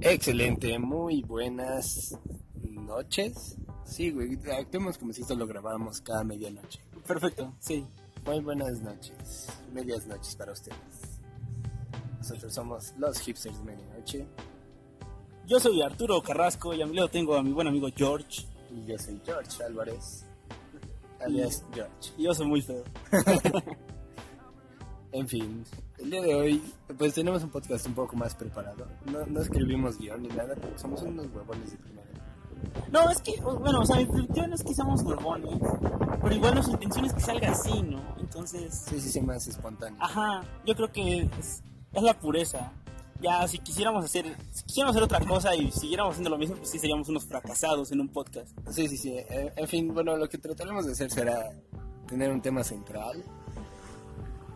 Excelente, muy buenas noches. Sí, güey, actuemos como si esto lo grabáramos cada medianoche. Perfecto, sí. Muy buenas noches, medias noches para ustedes. Nosotros somos los hipsters de medianoche Yo soy Arturo Carrasco y a mi lado tengo a mi buen amigo George. y yo soy George Álvarez, alias George. Y yo soy muy feo. En fin, el día de hoy pues tenemos un podcast un poco más preparado. No, no escribimos guion ni nada porque somos unos huevones de primera. No, es que, bueno, o sea, mi no es que seamos huevones, pero igual nuestra intención es que salga así, ¿no? Entonces, Sí, sí, sí, más espontáneo. ajá, yo creo que es, es la pureza. Ya, si quisiéramos hacer, si quisiéramos hacer otra cosa y siguiéramos haciendo lo mismo, pues sí seríamos unos fracasados en un podcast. Sí, sí, sí. Eh, En fin, bueno, lo que trataremos de hacer será tener un tema central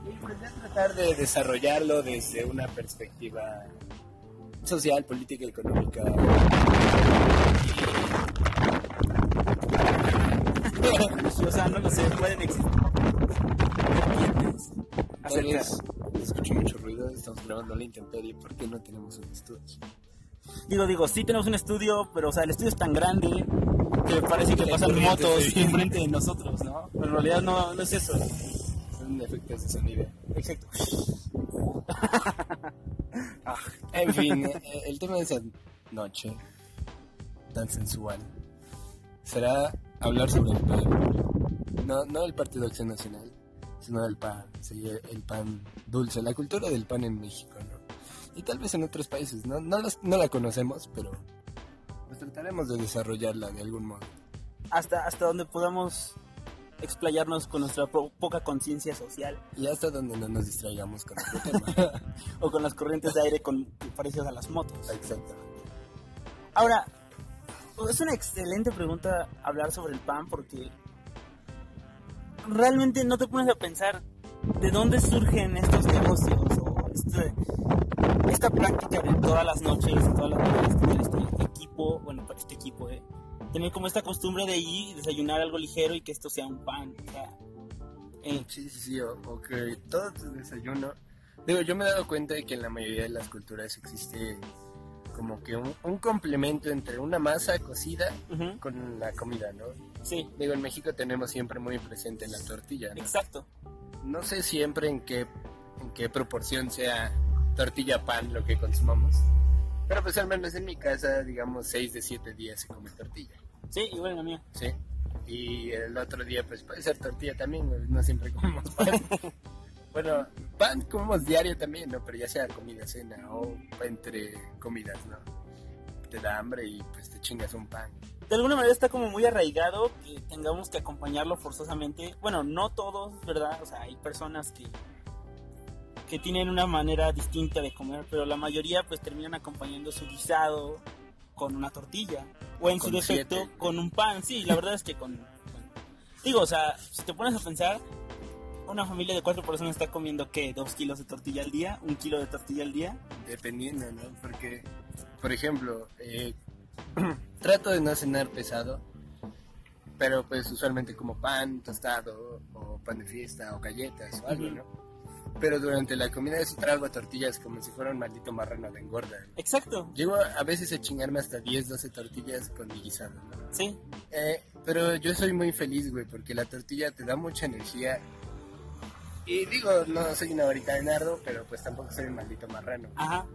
y pues tratar de desarrollarlo desde una perspectiva social, política, económica. o sea, no lo sé, pueden existir vez escucho mucho ruido, estamos grabando la intemperie, ¿por qué no tenemos un estudio? Digo, digo, sí tenemos un estudio, pero o sea, el estudio es tan grande que parece que pasan motos enfrente de nosotros, ¿no? Pero en realidad no, no es eso. Efectos de sonido. Exacto. Ah, En fin, eh, el tema de esa noche tan sensual será hablar sobre el pan. No, no del Partido Acción Nacional, sino del pan. sí, el pan dulce, la cultura del pan en México, ¿no? Y tal vez en otros países, ¿no? No, los- no la conocemos, pero pues trataremos de desarrollarla de algún modo. Hasta, hasta donde podamos explayarnos con nuestra po- poca conciencia social Y hasta donde no nos distraigamos con otro tema. o con las corrientes de aire con, parecidas a las motos. Exactamente. Ahora, es una excelente pregunta hablar sobre el pan porque realmente no te pones a pensar de dónde surgen estos negocios o este- esta práctica de todas las noches, todas las noches tener este equipo, bueno, para este equipo, eh, tener como esta costumbre de ir y desayunar algo ligero y que esto sea un pan. O sea, eh, Sí, sí, sí, o, o que todo tu desayuno. Digo, yo me he dado cuenta de que en la mayoría de las culturas existe como que un, un complemento entre una masa cocida ujú, con la comida, ¿no? sí, Digo, en México tenemos siempre muy presente la tortilla, ¿no? exacto. No sé siempre en qué, en qué proporción sea tortilla-pan lo que consumamos. Pero pues al menos en mi casa, digamos, 6 de 7 días se come tortilla, Sí, igual en la mía. ¿sí? Y el otro día pues puede ser tortilla también, no siempre comemos pan. bueno, pan comemos diario también, ¿no? Pero ya sea comida, cena o entre comidas, ¿no? Te da hambre y pues te chingas un pan. de alguna manera está como muy arraigado que tengamos que acompañarlo forzosamente. Bueno, no todos, ¿verdad? O sea, hay personas que, que tienen una manera distinta de comer, pero la mayoría pues terminan acompañando su guisado con una tortilla. O en su defecto siete. con un pan. Sí, la verdad es que con... Digo, o sea, si te pones a pensar, una familia de cuatro personas está comiendo, ¿qué? ¿Dos kilos de tortilla al día? ¿Un kilo de tortilla al día? Dependiendo, ¿no? Porque, por ejemplo, eh, trato de no cenar pesado, pero pues usualmente como pan tostado o pan de fiesta o galletas o algo. ¿no? Pero durante la comida sí trago tortillas como si fuera un maldito marrano de engorda. Exacto, Llego a, veces a chingarme hasta 10, 12 tortillas con mi guisado, ¿no? sí. Eh, pero yo soy muy feliz, güey, porque la tortilla te da mucha energía. Y digo, no soy una varita de nardo, pero pues tampoco soy un maldito marrano. Ajá.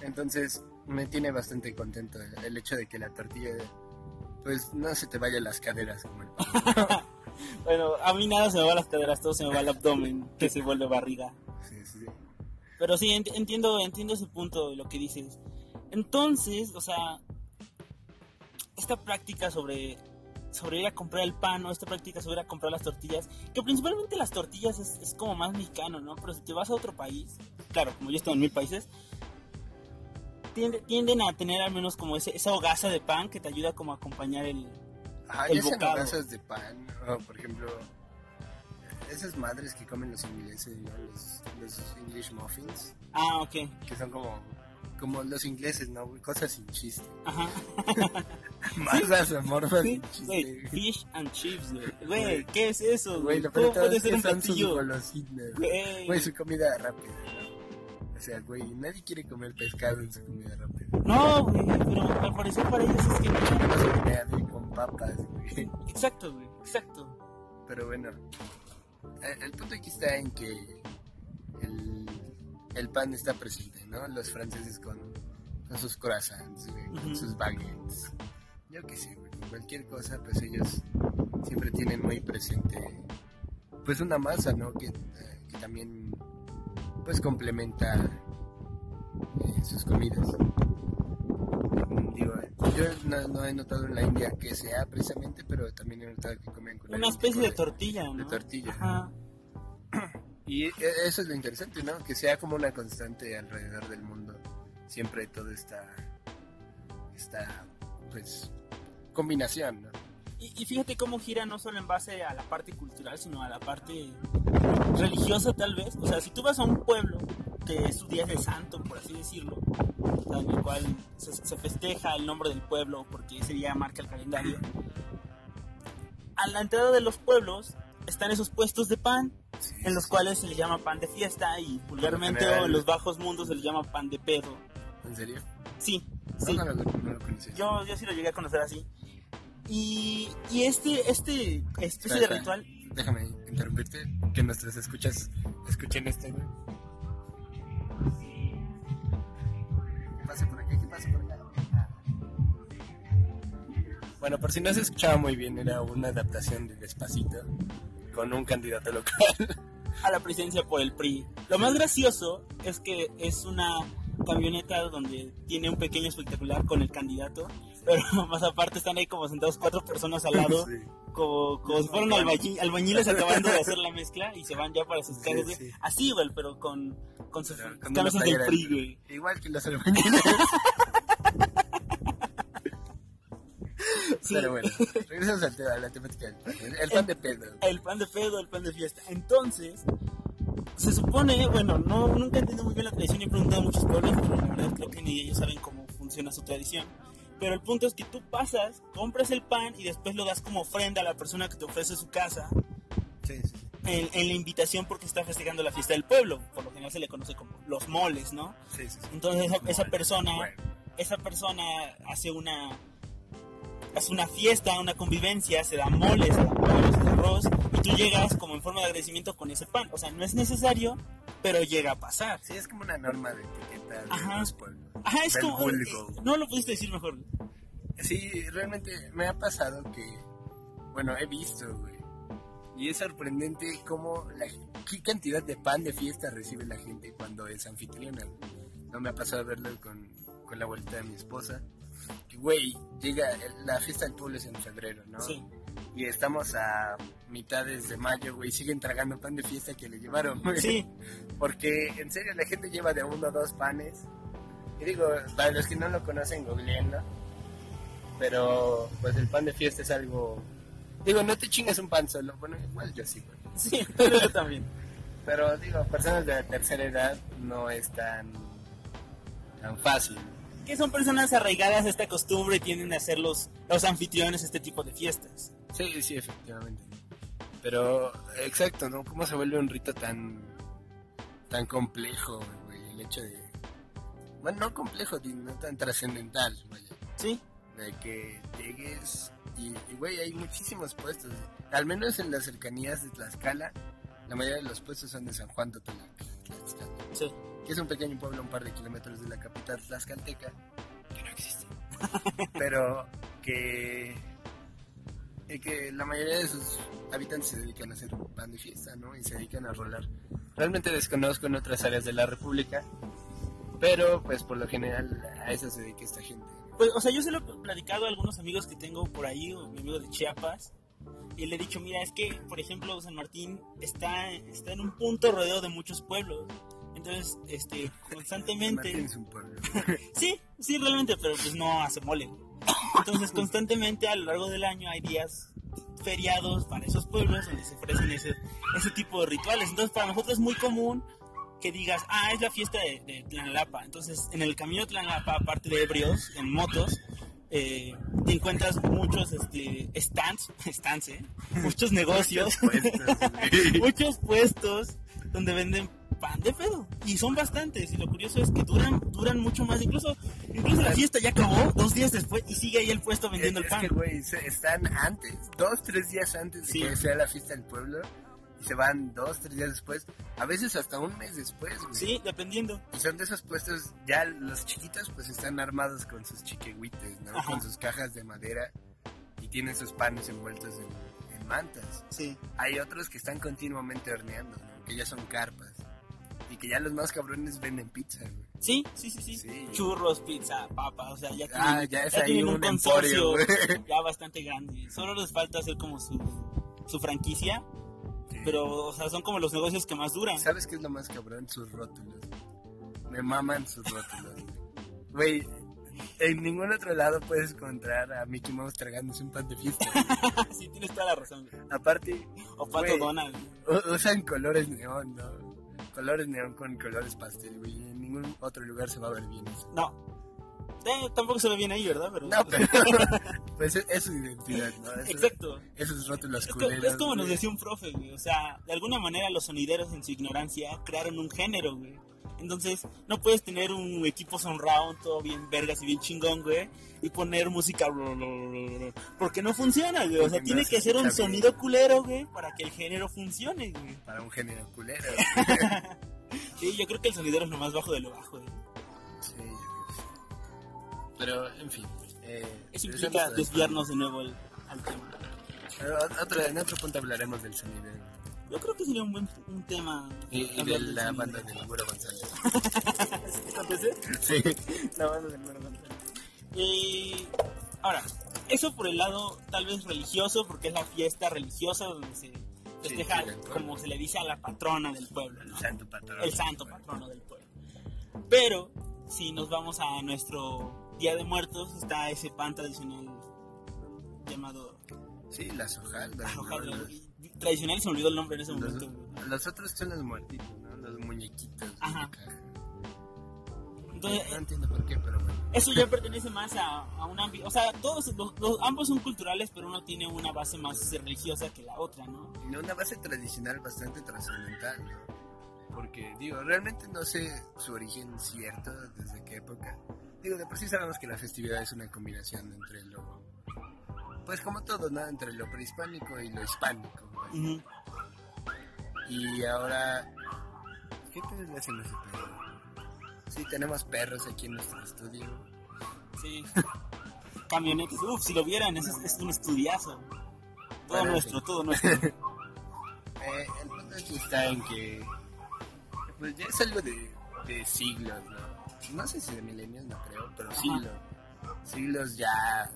Entonces me tiene bastante contento el, el hecho de que la tortilla, pues no se te vaya las caderas como el pan. Bueno, a mí nada se me va a las caderas, todo se me va al abdomen, que se vuelve barriga. Sí, sí. Pero sí, ent- entiendo, entiendo ese punto de lo que dices. Entonces, o sea, esta práctica sobre, sobre ir a comprar el pan o esta práctica sobre ir a comprar las tortillas, que principalmente las tortillas es, es como más mexicano, ¿no? Pero si te vas a otro país, claro, como yo estoy en mil países, tiende- tienden a tener al menos como ese, esa hogaza de pan que te ayuda como a acompañar el... Ajá, El bocado. hogazas de pan, o por ejemplo, esas madres que comen los ingleses, ¿no? Los, los English muffins, Ah, ok. que son como, como los ingleses, ¿no? Cosas sin chiste. Ajá. Masas amorfas sin chiste. fish and chips, güey. Güey. ¿qué es eso, Güey, lo ¿Cómo puede es ser que un son sus golosinas. Güey. Su comida rápida, ¿no? sea, güey, nadie quiere comer pescado en su comida rápida. No, güey, pero al parecer para ellos es que no. Con papas, güey. Exacto, güey, exacto. Pero bueno, eh, el punto aquí está en que el, el pan está presente, ¿no? Los franceses con, con sus croissants, güey, con sus baguettes. Yo qué sé, güey, cualquier cosa, pues ellos siempre tienen muy presente, pues una masa, ¿no? Que, eh, que también, pues complementa eh, sus comidas. Digo, yo no, no he notado en la India que sea precisamente, pero también he notado que comen con Una especie tipo de tortilla, ¿no? de tortilla. Ajá. Y e- eso es lo interesante, ¿no? Que sea como una constante alrededor del mundo. Siempre todo esta, esta pues, combinación, ¿no? Y, y fíjate cómo gira no solo en base a la parte cultural, sino a la parte religiosa tal vez. O sea, si tú vas a un pueblo que es su día de santo, por así decirlo, en el cual se, se festeja el nombre del pueblo porque ese día marca el calendario, a la entrada de los pueblos están esos puestos de pan Sí, en los sí. cuales se les llama pan de fiesta y vulgarmente o en los bajos mundos se les llama pan de pedo. ¿En serio? Sí, No, sí. no no conocía. Yo, yo sí lo llegué a conocer así. Y, y este, este especie de ritual, Déjame interrumpirte, que nuestras escuchas escuchen este, Bueno, por si no se escuchaba muy bien, era una adaptación de Despacito con un candidato local. a la presidencia por el PRI. Lo más gracioso es que es una camioneta donde tiene un pequeño espectacular con el candidato, pero más aparte están ahí como sentados cuatro personas al lado, Sí. como, como si fueran albañi- albañiles acabando de hacer la mezcla y se van ya para sus casas, sí. Así, güey, pero con, con sus con camisas una del PRI, güey. Igual que los albañiles. Sí. Pero bueno, regresamos al tema, a la temática del pan. El, el pan de pedo. el pan de pedo, el pan de fiesta. Entonces, se supone, bueno, no, nunca he entendido muy bien la tradición y he preguntado a muchos pueblos, pero la verdad creo que ni ellos saben cómo funciona su tradición. Pero el punto es que tú pasas, compras el pan y después lo das como ofrenda a la persona que te ofrece su casa Sí, sí, sí. en, en la invitación porque está festejando la fiesta del pueblo. Por lo general se le conoce como los moles, ¿no? sí, sí, sí. Entonces esa, esa persona Bueno, esa persona hace una hace una fiesta, una convivencia, se da mole, se da pollo, se da arroz y tú llegas como en forma de agradecimiento con ese pan. O sea, no es necesario, pero llega a pasar. sí, es como una norma de etiqueta de Ajá. los pueblos. Ajá, es como... vulgo. eh, no lo pudiste decir mejor. Sí, realmente me ha pasado que, bueno, he visto, güey. Y es sorprendente cómo, la, qué cantidad de pan de fiesta recibe la gente cuando es anfitriona. No me ha pasado verlo con, con la abuelita de mi esposa. Güey, llega, la fiesta del pueblo es en febrero, ¿no? Sí. Y estamos a mitades de mayo, güey, siguen tragando pan de fiesta que le llevaron, güey. Sí, Porque en serio la gente lleva de uno o dos panes. Y digo, para los que no lo conocen, googleenlo. Pero pues el pan de fiesta es algo... Digo, no te chingas un pan solo. Bueno, igual yo sí, güey. sí, yo también. Pero digo, personas de la tercera edad no es tan, tan fácil. Que son personas arraigadas a esta costumbre y tienden a ser los, los anfitriones de este tipo de fiestas. Sí, sí, efectivamente. Pero, exacto, ¿no? ¿Cómo se vuelve un rito tan, tan complejo, güey? El hecho de... Bueno, no complejo, no tan trascendental, vaya. Sí, de que llegues y, y, güey, hay muchísimos puestos. Al menos en las cercanías de Tlaxcala, la mayoría de los puestos son de San Juan Tlaxcala, sí. Que es un pequeño pueblo a un par de kilómetros de la capital tlaxcalteca, que no existe, pero que, que la mayoría de sus habitantes se dedican a hacer pan de fiesta, ¿no? Y se dedican a rolar. Realmente desconozco en otras áreas de la República, pero pues por lo general a eso se dedica esta gente. Pues, o sea, yo se lo he platicado a algunos amigos que tengo por ahí, o mi amigo de Chiapas, y le he dicho, mira, es que, por ejemplo, San Martín está, está en un punto rodeado de muchos pueblos. Entonces, este, constantemente... Sí, sí, realmente, pero pues no hace mole. Entonces, constantemente a lo largo del año hay días feriados para esos pueblos donde se ofrecen ese, ese tipo de rituales. Entonces, para nosotros es muy común que digas, ah, es la fiesta de, de Tlanalapa. Entonces, en el camino de Tlanalapa, aparte de ebrios, en motos, eh, te encuentras muchos este, stands, stands, ¿eh? muchos negocios, muchos puestos donde venden pan de pedo. Y son bastantes. Y lo curioso es que duran, duran mucho más. Incluso, incluso la fiesta ya acabó dos días después y sigue ahí el puesto vendiendo es, el pan. que, güey, están antes, dos, tres días antes de Sí. que sea la fiesta del pueblo. Y se van dos, tres días después. A veces hasta un mes después, güey. Sí, dependiendo. Y son de esos puestos, ya los chiquitos pues están armados con sus chiquehuites, ¿no? Ajá. Con sus cajas de madera y tienen sus panes envueltos en, en mantas. Sí. Hay otros que están continuamente horneando, ¿no? Que ya son carpas. Y que ya los más cabrones venden pizza, güey. Sí, sí, sí, sí. Sí. Churros, pizza, papa, o sea, ya tienen, Ah, ya es ahí tienen un emporio, güey. ya bastante grande. Solo les falta hacer como su, su franquicia, Sí. pero, o sea, son como los negocios que más duran. ¿Sabes qué es lo más cabrón? Sus rótulos. Me maman sus rótulos. Güey, en ningún otro lado puedes encontrar a Mickey Mouse tragándose un pan de fiesta. sí, tienes toda la razón. güey. Aparte, O Pato. Donald. usan colores neón, ¿no? Colores neón con colores pastel, güey. En ningún otro lugar se va a ver bien eso. No. Eh, tampoco se ve bien ahí, ¿verdad? Pero, No, pero pues es, es su identidad, ¿no? Esos, Exacto. esos rótulos Es, culeros. es como nos decía un profe, güey. O sea, de alguna manera los sonideros en su ignorancia crearon un género, güey. Entonces, no puedes tener un equipo surround todo bien vergas y bien chingón, güey, y poner música porque no funciona, güey. O sea, tiene que ser un sonido culero, güey, para que el género funcione, güey. Para un género culero. Sí, yo creo que el sonidero es lo más bajo de lo bajo, güey. sí, yo creo que sí. Pero, en fin. Eh, Eso implica desviarnos de nuevo al, al tema. Pero otro- en otro punto hablaremos del sonido. Yo creo que sería un buen un tema. Y, y de del la sonido. banda de Güero González. ¿Sí? Sí. La banda del Güero González. Eh, ahora, eso por el lado tal vez religioso, porque es la fiesta religiosa donde se festeja, sí, del como se le dice a la patrona del pueblo, ¿no? El santo patrón. el santo patrono del pueblo. Pero si nos vamos a nuestro Día de Muertos, está ese pan tradicional llamado Sí, las hojaldas. ¿no? Ojalá, Los, tradicional se me olvidó el nombre en ese los- momento. güey. los otros son los muertitos, ¿no? Los muñequitos. de Ajá. Entonces, no entiendo por qué, pero bueno. Eso ya pertenece más a, a un ámbito, o sea, todos, los, los- ambos son culturales, pero uno tiene una base más religiosa que la otra, ¿no? Y Una base tradicional bastante trascendental, ¿no? Porque, digo, realmente no sé su origen cierto, desde qué época. Digo, de por sí sabemos que la festividad es una combinación entre lo... Pues como todo, ¿no? Entre lo prehispánico y lo hispánico. Ujú. Y ahora... ¿Qué pedos le hacen ese pedo? Sí, tenemos perros aquí en nuestro estudio. Sí. Camionetas, uff, si lo vieran, es, es un estudiazo. Todo Bueno, nuestro, sí. todo nuestro. Eh, el punto aquí está en que pues ya es algo de, de siglos, ¿no? No sé si de milenios, no creo, pero siglos. Siglos ya,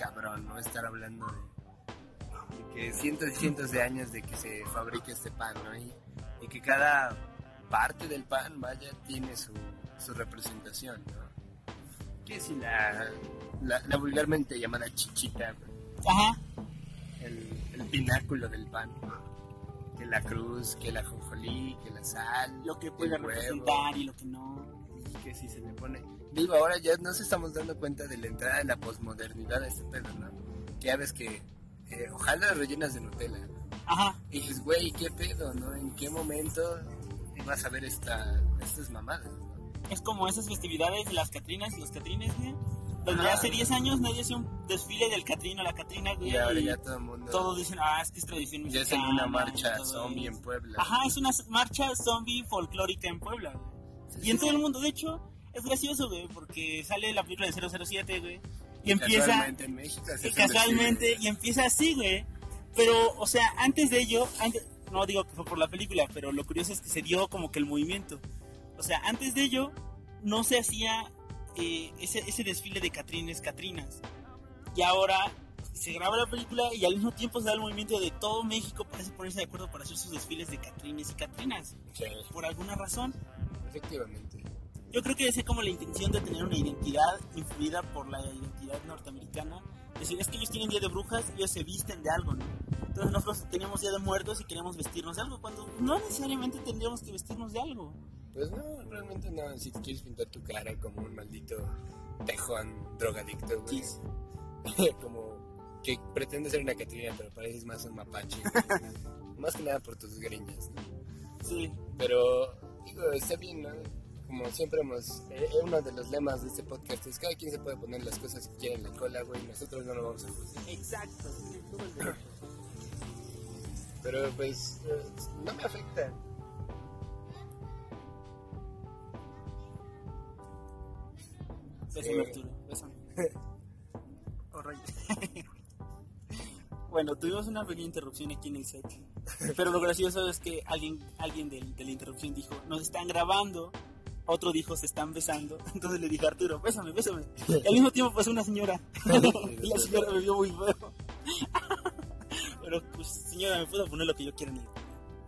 cabrón, ¿no? Estar hablando de, de que cientos y cientos de años de que se fabrica este pan, ¿no? Y, y que cada parte del pan, vaya, tiene su, su representación, ¿no? Que si la, la, la vulgarmente llamada chichita, Ajá, el, el pináculo del pan. Que la cruz, que la jonjolí, que la sal, lo que puede representar y lo que no. Y que si se le pone. Digo, ahora ya nos estamos dando cuenta de la entrada de la posmodernidad a este pedo, ¿no? Ya ves que eh, ojalá rellenas de Nutella. Ajá, Y dices, güey, ¿qué pedo, no? ¿En qué momento ibas a ver esta, estas mamadas? no? es como esas festividades de las Catrinas y los Catrines, güey. Donde Ajá. hace 10 años nadie hacía un desfile del Catrino, la Catrina, güey. Y ahora ya todo el mundo. todos dicen, ah, es que es tradición ya mexicana. hacen una marcha zombie en Puebla. Ajá, es una marcha zombie folclórica en Puebla, güey. Y en todo el mundo, de hecho, es gracioso, güey, porque sale la película de 007, güey. Y empieza, Casualmente en México. y casualmente, y empieza así, güey. Pero, o sea, antes de ello, antes, no digo que fue por la película, pero lo curioso es que se dio como que el movimiento. O sea, antes de ello, no se hacía eh, ese, ese desfile de Catrines, Catrinas. Y ahora se graba la película y al mismo tiempo se da el movimiento de todo México parece ponerse de acuerdo para hacer sus desfiles de Catrines y Catrinas. Sí, Por alguna razón. Efectivamente. Yo creo que es como la intención de tener una identidad influida por la identidad norteamericana. Es decir, es que ellos tienen Día de Brujas, ellos se visten de algo, ¿no? Entonces nosotros tenemos Día de Muertos y queremos vestirnos de algo, cuando no necesariamente tendríamos que vestirnos de algo. Pues no, realmente no. Si te quieres pintar tu cara como un maldito tejón drogadicto, güey. Kiss. como que pretende ser una Catrina, pero pareces más un mapache. más que nada por tus greñas. ¿no? Sí. Pero, digo, está bien, ¿no? Como siempre hemos... eh, uno de los lemas de este podcast es cada quien se puede poner las cosas que quiere en la cola, güey, nosotros no lo vamos a juzgar. Exacto. Pero, pues, eh, no me afecta. Bésame, Sí. Arturo. Bésame. Bueno, tuvimos una pequeña interrupción aquí en el set. Pero lo gracioso es que alguien, alguien del- de, la interrupción dijo, nos están grabando. Otro dijo, se están besando. Entonces le dije, Arturo, bésame, bésame. Y al mismo tiempo pasó una señora. y la señora me vio muy feo. Pero, pues, señora, me puedo poner lo que yo quiera en el...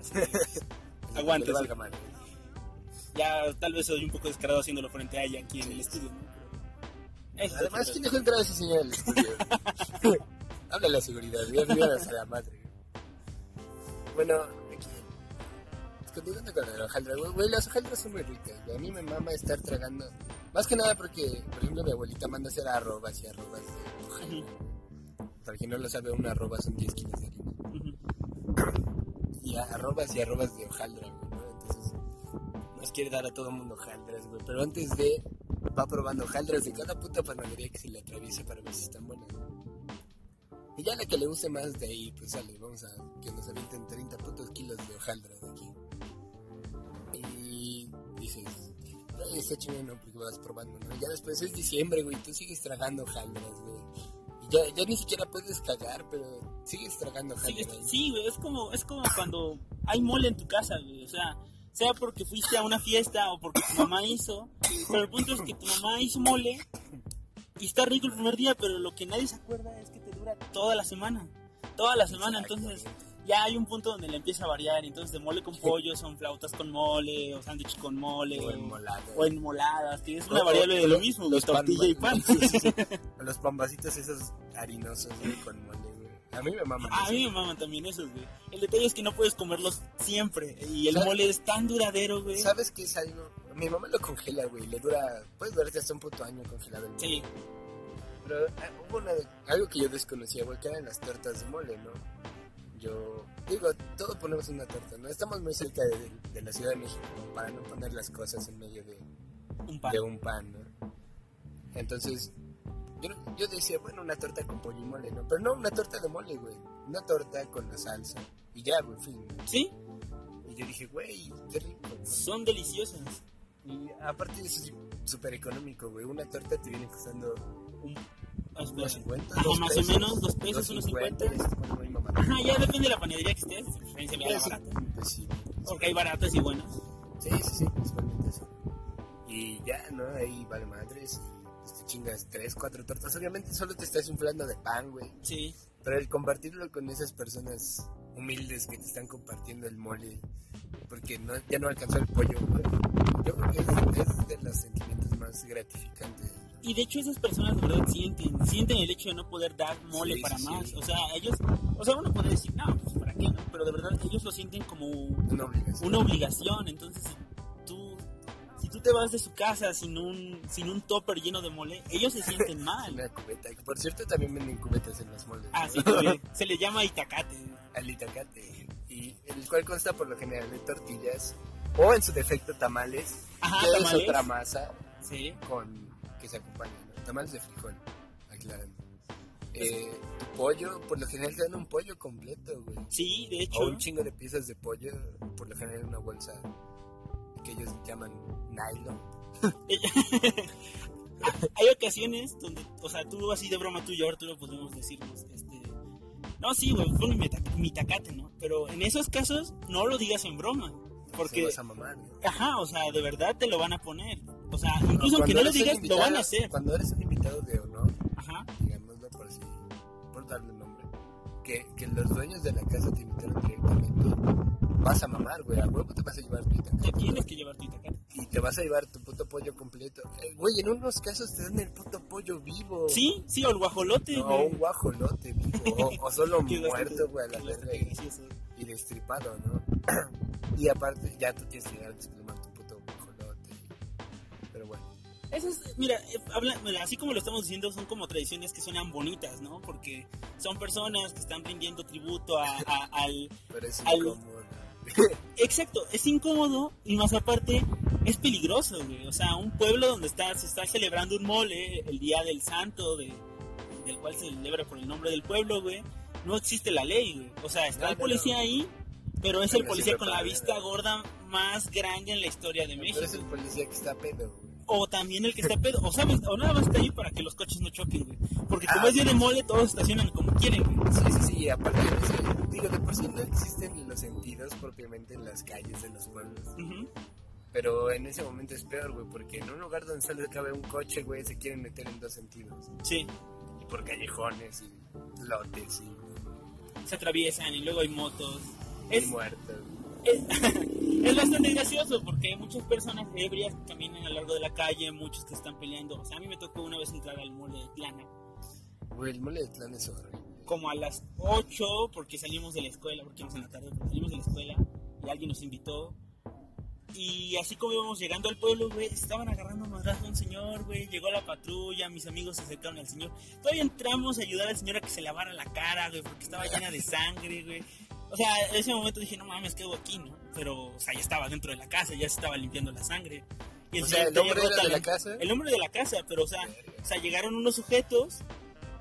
Así que, valga madre. Ya tal vez soy un poco descarado haciéndolo frente a ella aquí en el estudio, ¿no? Además, ¿quién dejó entrar a ese señor al estudio? Habla la seguridad, me iban a la madre. Bueno, aquí. Continuando con la hojaldra, güey, las hojaldras son muy ricas, güey. A mí me mama estar tragando. Más que nada porque, por ejemplo, mi abuelita manda hacer arrobas y arrobas de hojaldra. Para quien no lo sabe, una arroba son 10 kilos de harina. Y arrobas y arrobas de hojaldra, güey, ¿no? Entonces, nos quiere dar a todo el mundo hojaldras, güey. Pero antes de, va probando hojaldras de cada puta panadería que se le atraviese para ver si están buenas. Y ya la que le guste más de ahí, pues sale, vamos a que nos avienten 30 putos kilos de hojaldras de aquí. Y dices, "Ay, está chingón, ¿no? Porque vas probando, ¿no? Ya después es diciembre, güey, tú sigues tragando hojaldras, güey. Y ya, ya ni siquiera puedes cagar, pero sigues tragando Sí, hojaldras. es- sí, güey, es como, es como cuando hay mole en tu casa, güey. O sea, sea porque fuiste a una fiesta o porque tu mamá hizo. Pero el punto es que tu mamá hizo mole y está rico el primer día, pero lo que nadie se acuerda es que te dura toda la semana. Toda la semana, entonces ya hay un punto donde le empieza a variar. Entonces, de mole con pollo son flautas con mole, o sándwich con mole, O enmolado. o enmoladas. que es una variable de lo mismo, los tortilla y pan- pan. Sí, sí, sí. O Los pambacitos esos harinosos, güey, con mole, güey. A mí me maman. A eso. mí me maman también esos, güey. El detalle es que no puedes comerlos siempre. Y el ¿Sabes? mole es tan duradero, güey. ¿Sabes qué es algo? Mi mamá lo congela, güey. Le dura. Puedes durarte hasta un puto año congelado el mole. Sí, Pero ah, hubo una, algo que yo desconocía, güey, que eran las tortas de mole, ¿no? Yo. Digo, todos ponemos una torta, ¿no? Estamos muy cerca de, de la Ciudad de México para no poner las cosas en medio de, un pan. de un pan, ¿no? Entonces, yo, yo decía, bueno, una torta con pollo y mole, ¿no? Pero no, una torta de mole, güey. Una torta con la salsa. Y ya, güey, fin. ¿no? Sí, Y yo dije, güey, qué rico, son deliciosas. Y aparte es súper económico, güey. Una torta te viene costando Un- unos espera. 50, Ajá, dos más o pesos, menos, dos pesos, unos 50, 50. ya se pone muy mamado. Ajá, ya depende de la panadería que estés. la Sí, barata. pues sí, Porque hay baratas y buenas. sí, sí, sí, principalmente eso. Y ya, ¿no? Ahí vale madres y pues, te chingas tres, cuatro tortas. Obviamente solo te estás inflando de pan, güey. Sí. Pero el compartirlo con esas personas humildes que te están compartiendo el mole, porque no, ya no alcanzó el pollo, güey. Yo creo que es, es de los sentimientos más gratificantes. Y de hecho esas personas de verdad sienten, sienten el hecho de no poder dar mole Sí, para sí, más. sí. O sea, ellos, o sea, uno puede decir, no, pues para qué, ¿no? Pero de verdad ellos lo sienten como Una obligación. una obligación. Entonces, si tú, si tú te vas de su casa sin un, sin un topper lleno de mole, ellos se sienten mal. Una cubeta. Por cierto, también venden cubetas en los moldes. Ah, ¿no? sí. Se le llama itacate. Al itacate. Y el cual consta por lo general de tortillas o en su defecto tamales. Ajá, que es otra masa Sí. con que se acompaña. ¿no? Tamales de frijol, aclarando. Eh, tu pollo, por lo general te dan un pollo completo, güey. Sí, de hecho. O un chingo de piezas de pollo, por lo general en una bolsa que ellos llaman nylon. hay ocasiones donde, o sea, tú así de broma tú y yo, Arturo, podemos decirnos, este, no, sí, güey, fue mi, tac- mi tacate, ¿no? Pero en esos casos no lo digas en broma, porque, vas a mamar, ¿no? ajá, o sea, de verdad te lo van a poner. O sea, incluso aunque no lo digas, lo van a invitado- hacer. Cuando eres un invitado de honor, Ajá, digámoslo por si, por darle nombre, que, que los dueños de la casa te invitaron directamente, vas a mamar, güey, a huevo te vas a llevar tu te itacate, tienes que llevar tu tacate. y te vas a llevar tu puto pollo completo. Eh, Güey, en unos casos te dan el puto pollo vivo. Sí, sí, o el guajolote, No, güey. un guajolote vivo, o, o solo muerto, güey, a la verga, y destripado, ¿no? y aparte, ya tú tienes que llegar a desplumar tu puto guajolote. Pero bueno. Eso es, mira, eh, habla- mira, así como lo estamos diciendo, son como tradiciones que suenan bonitas, ¿no? Porque son personas que están rindiendo tributo a- a- al, Pero es Al- incómodo. Exacto, es incómodo y más aparte es peligroso, güey. O sea, un pueblo donde está, se está celebrando un mole, el día del santo, de, del cual se celebra por el nombre del pueblo, güey. No existe la ley, güey. O sea, está No, el no, policía no. ahí, pero es el policía con la vista gorda más grande en la historia de Pero México. es el policía que está pedo. O también el que está pedo. O sabes, o nada más está ahí para que los coches no choquen, güey. Porque como es día de mole, todos estacionan como quieren, güey. Sí, sí, sí, aparte de eso, digo, de por sí no existen los sentidos propiamente en las calles de los pueblos. Ujú. Pero en ese momento es peor, güey, porque en un lugar donde solo cabe un coche, güey, se quieren meter en dos sentidos. Sí, Y por callejones y lotes y, se atraviesan y luego hay motos. Es, muertos. es, es bastante gracioso porque hay muchas personas ebrias que caminan a lo largo de la calle, muchos que están peleando. O sea, a mí me tocó una vez entrar al mole de Plana, Güey, el mole de Tlán es horrible. como a las 8, porque salimos de la escuela, porque íbamos en la tarde, salimos de la escuela y alguien nos invitó. Y así como íbamos llegando al pueblo, güey, estaban agarrando madrazo a un señor, güey. Llegó la patrulla, mis amigos se acercaron al señor. Todavía entramos a ayudar al señor a que se lavara la cara, güey, porque estaba llena de sangre, güey. O sea, en ese momento dije, no mames, quedo aquí, ¿no? Pero, o sea, ya estaba dentro de la casa, ya se estaba limpiando la sangre. Y O sea, el hombre era de la casa. El hombre de la casa, pero, o sea, o sea, llegaron unos sujetos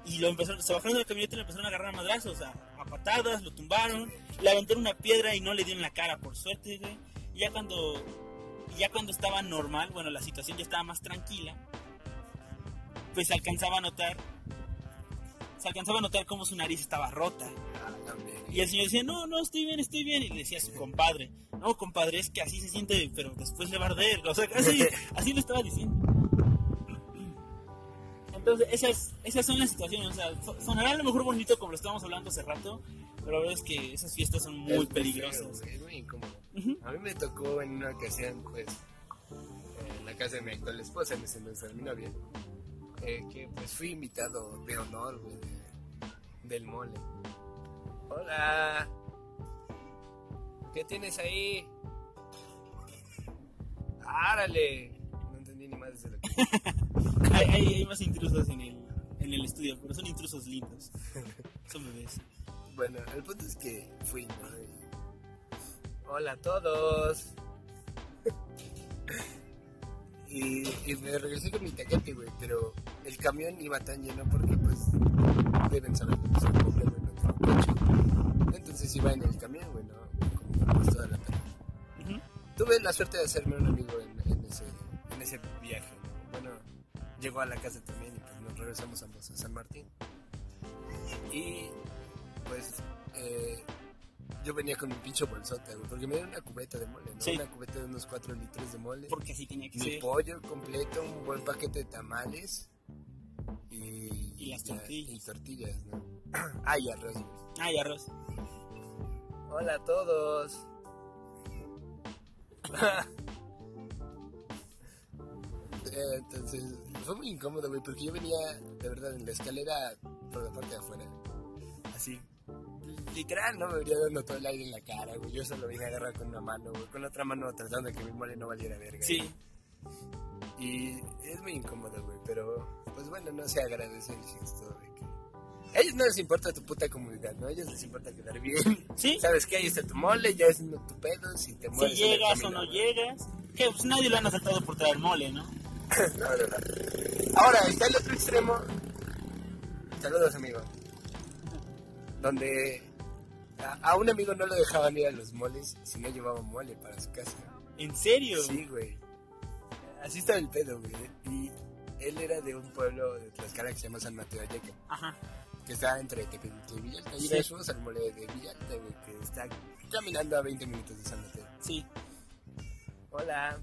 y lo empezaron, se bajaron de la camioneta y lo empezaron a agarrar a madrazos, a, a patadas, lo tumbaron, le aventaron una piedra y no le dieron la cara, por suerte, güey. Y ya cuando, ya cuando estaba normal, bueno, la situación ya estaba más tranquila, pues se alcanzaba a notar, se alcanzaba a notar cómo su nariz estaba rota. Y el señor decía, no, no, estoy bien, estoy bien. Y le decía a su compadre, no, compadre, es que así se siente, pero después le va a arder. O sea, así, así le estaba diciendo. Entonces, esas, esas son las situaciones. O sea, so- sonará a lo mejor bonito como lo estábamos hablando hace rato, pero la verdad es que esas fiestas son muy Es peligrosas. feo, güey, es muy incómodo. A mí me tocó en una ocasión, pues, en la casa de mi actual esposa, en ese entonces era mi novia, eh, que pues fui invitado de honor, güey, de- del mole. Hola. ¿Qué tienes ahí? ¡Árale! No entendí ni más de lo que... Hay, hay- hay más intrusos en el, en el estudio, pero son intrusos lindos. Son bebés. Bueno, el punto es que fui, ¿no? Hola a todos. y, y me regresé con mi taquete, güey, pero el camión iba tan lleno porque, pues, deben saber que. Entonces iba en el camión, güey, ¿no? Como pues, toda la tarde. Tuve la suerte de hacerme un amigo en, en ese, en ese viaje, ¿no? Bueno, llegó a la casa también y pues nos regresamos ambos a San Martín. Y pues eh, yo venía con mi pinche bolsota, güey, porque me dieron una cubeta de mole, ¿no? Sí. Una cubeta de unos 4 litros de mole. Porque así tenía que Mi ser. pollo completo, un buen paquete de tamales y, Y las tortillas. y tortillas, ¿no? ah, y arroz, güey. Ay, arroz. Hola a todos. Eh, Entonces, fue muy incómodo, güey, porque yo venía, de verdad, en la escalera por la parte de afuera. Así, literal, ¿no? Me venía dando todo el aire en la cara, güey. Yo solo vine a agarrar con una mano, güey, con la otra mano tratando de que mi mole no valiera verga. Sí. Y es muy incómodo, güey, pero pues bueno, no se agradece el gesto de que... A ellos no les importa tu puta comunidad, ¿no? A ellos les importa quedar bien. Sí. ¿Sabes qué? Ahí está tu mole, ya es tu pedo, si te Si mueres el llegas o no llegas. Que pues nadie lo han asaltado por traer mole, ¿no? No, no, no. Ahora, está el otro extremo. Saludos, amigo. Donde a, a un amigo no lo dejaban ir a los moles si no llevaba mole para su casa. ¿En serio? Sí, güey. Así estaba el pedo, güey. Y él era de un pueblo de Tlaxcala que se llama San Mateo Alleca, Ajá. que está entre Tepetitla y Villalta. Y Sí. fuimos al mole de Villalta, güey, que está caminando a 20 minutos de San Mateo. Sí. Hola.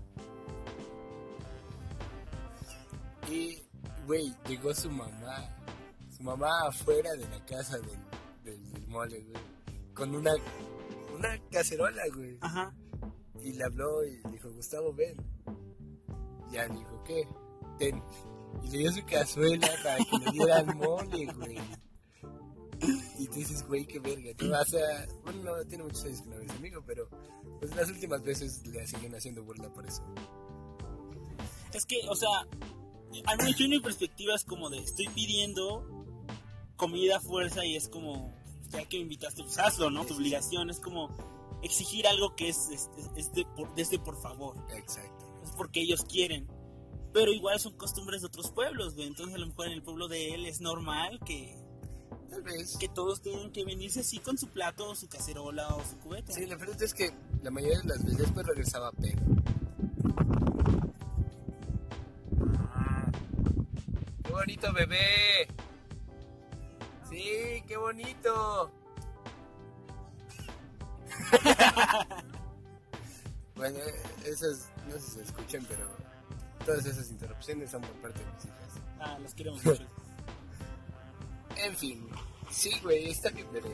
Y, güey, llegó su mamá. Su mamá afuera de la casa del, del, del mole, güey. Con una, una cacerola, güey. Ajá. Y le habló y le dijo, Gustavo, ven. Ya le dijo, ¿qué? Ten. Y le dio su cazuela para que le dieran mole, güey. Y tú dices, güey, qué verga. ¿no? O sea, bueno, no tiene muchos años que no es amigo, pero pues las últimas veces le siguen haciendo burla por eso. Es que, o sea, al menos yo mi perspectiva es como de estoy pidiendo comida a fuerza y es como, ya que me invitaste, pues hazlo, ¿no? Tu obligación es como, exigir algo que es, es, es de, por, desde por favor. Exacto. Es porque ellos quieren. Pero igual son costumbres de otros pueblos, güey. Entonces a lo mejor en el pueblo de él es normal que, Tal vez. que todos tengan que venirse así con su plato, o su cacerola o su cubeta. Sí, la verdad es que la mayoría de las veces después regresaba pedo. ¡Qué bonito bebé! Sí, qué bonito. bueno, esas no sé si se escuchan, pero todas esas interrupciones son por parte de mis hijas. Ah, los queremos mucho. En fin, sí, güey, está bien verga,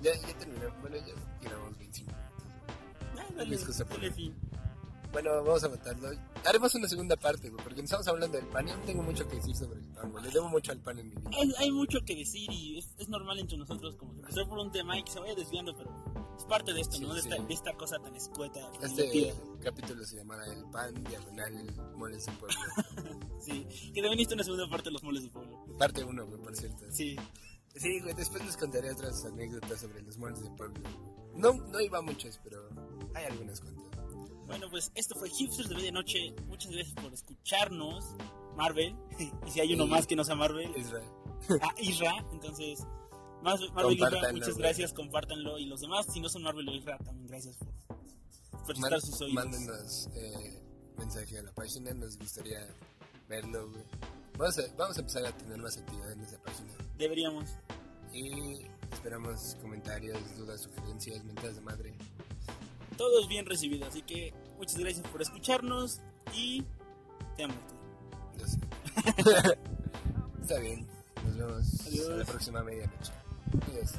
Ya, ya terminamos, bueno, ya tiramos 25 minutos. Ah, dale, por dale eso. fin. Bueno, vamos a matarlo. Haremos una segunda parte, güey, porque estamos hablando del pan y aún tengo mucho que decir sobre el pan, güey. Le debo mucho al pan en mi vida. Hay, hay mucho que decir y es, es normal entre nosotros como que empezar por un tema y que se vaya desviando, pero es parte de esto, Sí, ¿no? De, sí. esta, de esta cosa tan escueta. Este divertida. capítulo se llamará El pan diagonal moles en pueblo. Sí, que también hizo una segunda parte de los moles de pueblo. Parte 1, güey, por cierto. Sí, Sí, güey, después les contaré otras anécdotas sobre los moles de pueblo. No, no iba muchas, pero hay algunas cuantas. Bueno, pues esto fue Hipsters de Medianoche. Muchas gracias por escucharnos, Marvel. y si hay uno más que no sea Marvel, Israel. ah, Isra. Entonces, más, Marvel Isra, muchas gracias, compártanlo. Y los demás, si no son Marvel o Isra, también gracias por, Man- sus oídos. Mándenos eh, mensaje a la página, nos gustaría verlo, güey. Vamos a, vamos a empezar a tener más actividad en esa página. Deberíamos. Y esperamos comentarios, dudas, sugerencias, mentadas de madre. Todo es bien recibido, así que muchas gracias por escucharnos y te amo. Sé. Está bien. Nos vemos Adiós. a la próxima medianoche. Adiós.